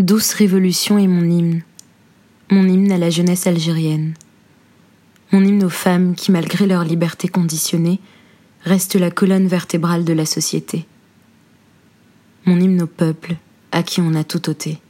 Douce révolution est mon hymne, mon hymne à la jeunesse algérienne, mon hymne aux femmes qui, malgré leur liberté conditionnée, restent la colonne vertébrale de la société, mon hymne au peuple à qui on a tout ôté.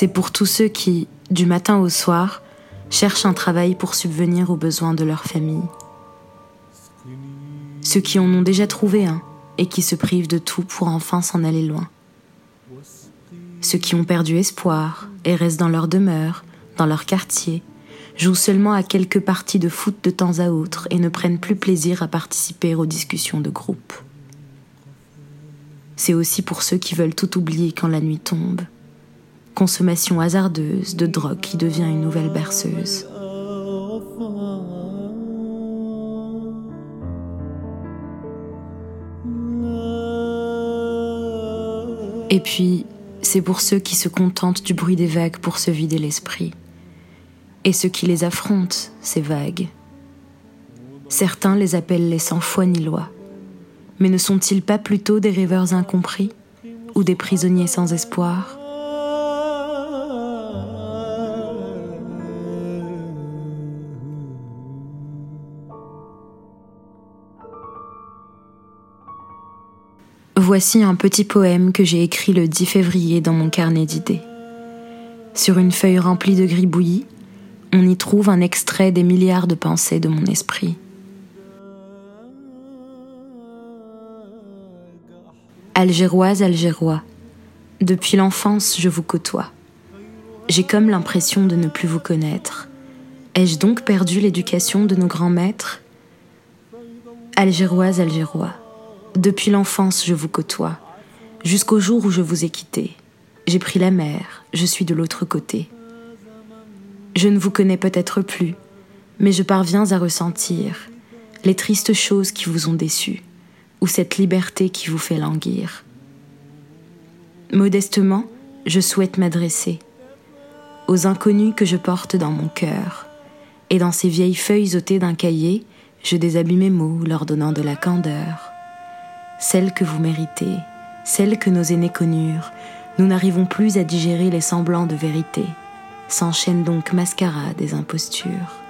C'est pour tous ceux qui, du matin au soir, cherchent un travail pour subvenir aux besoins de leur famille. Ceux qui en ont déjà trouvé un et qui se privent de tout pour enfin s'en aller loin. Ceux qui ont perdu espoir et restent dans leur demeure, dans leur quartier, jouent seulement à quelques parties de foot de temps à autre et ne prennent plus plaisir à participer aux discussions de groupe. C'est aussi pour ceux qui veulent tout oublier quand la nuit tombe consommation hasardeuse de drogue qui devient une nouvelle berceuse. Et puis, c'est pour ceux qui se contentent du bruit des vagues pour se vider l'esprit. Et ceux qui les affrontent, ces vagues. Certains les appellent les sans foi ni loi. Mais ne sont-ils pas plutôt des rêveurs incompris ou des prisonniers sans espoir? Voici un petit poème que j'ai écrit le 10 février dans mon carnet d'idées. Sur une feuille remplie de gribouillis, on y trouve un extrait des milliards de pensées de mon esprit. Algéroise, Algérois, depuis l'enfance je vous côtoie. J'ai comme l'impression de ne plus vous connaître. Ai-je donc perdu l'éducation de nos grands maîtres? Algéroise, Algérois, depuis l'enfance, je vous côtoie, jusqu'au jour où je vous ai quitté. J'ai pris la mer, je suis de l'autre côté. Je ne vous connais peut-être plus, mais je parviens à ressentir les tristes choses qui vous ont déçu, ou cette liberté qui vous fait languir. Modestement, je souhaite m'adresser aux inconnus que je porte dans mon cœur, et dans ces vieilles feuilles ôtées d'un cahier, je déshabille mes mots, leur donnant de la candeur celle que vous méritez, celle que nos aînés connurent, nous n'arrivons plus à digérer les semblants de vérité. S'enchaînent donc mascarades et impostures.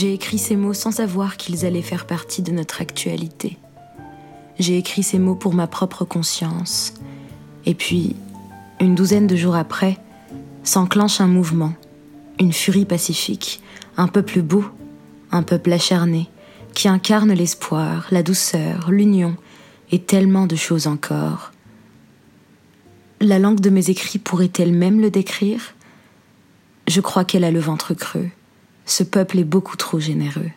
J'ai écrit ces mots sans savoir qu'ils allaient faire partie de notre actualité. J'ai écrit ces mots pour ma propre conscience. Et puis, une douzaine de jours après, s'enclenche un mouvement, une furie pacifique, un peuple beau, un peuple acharné, qui incarne l'espoir, la douceur, l'union et tellement de choses encore. La langue de mes écrits pourrait-elle même le décrire? Je crois qu'elle a le ventre creux ce peuple est beaucoup trop généreux.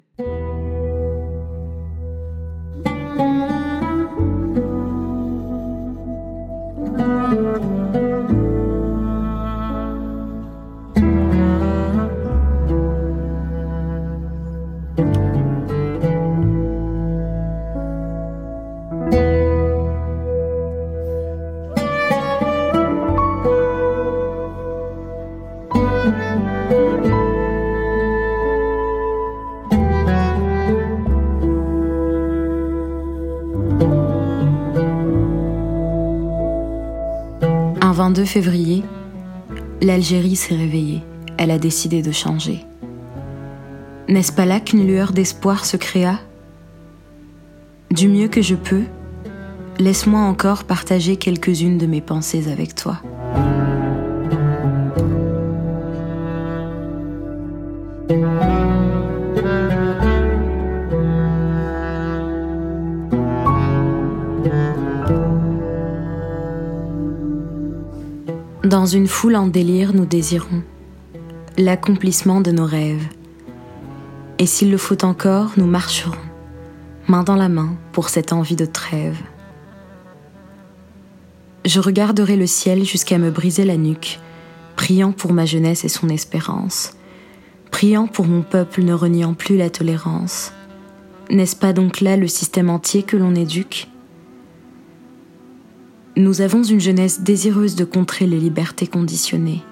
22 février, l'Algérie s'est réveillée. elle a décidé de changer. N'est-ce pas là qu'une lueur d'espoir se créa? Du mieux que je peux, laisse-moi encore partager quelques-unes de mes pensées avec toi. Dans une foule en délire, nous désirons l'accomplissement de nos rêves. Et s'il le faut encore, nous marcherons, main dans la main, pour cette envie de trêve. Je regarderai le ciel jusqu'à me briser la nuque, priant pour ma jeunesse et son espérance, priant pour mon peuple ne reniant plus la tolérance. N'est-ce pas donc là le système entier que l'on éduque? Nous avons une jeunesse désireuse de contrer les libertés conditionnées.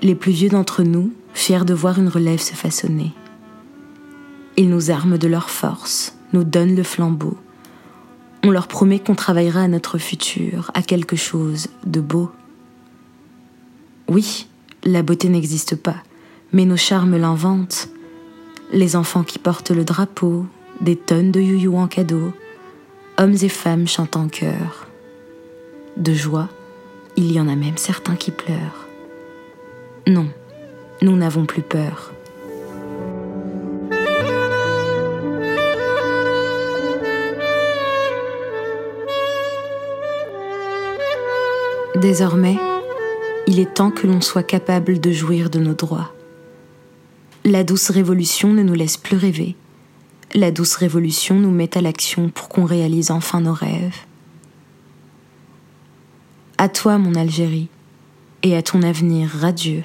Les plus vieux d'entre nous, fiers de voir une relève se façonner. Ils nous arment de leur force, nous donnent le flambeau. On leur promet qu'on travaillera à notre futur, à quelque chose de beau. Oui, la beauté n'existe pas, mais nos charmes l'inventent. Les enfants qui portent le drapeau, des tonnes de youyou en cadeau, hommes et femmes chantent en chœur. De joie, il y en a même certains qui pleurent. Non, nous n'avons plus peur. Désormais, il est temps que l'on soit capable de jouir de nos droits. La douce révolution ne nous laisse plus rêver, la douce révolution nous met à l'action pour qu'on réalise enfin nos rêves. À toi, mon Algérie, et à ton avenir radieux.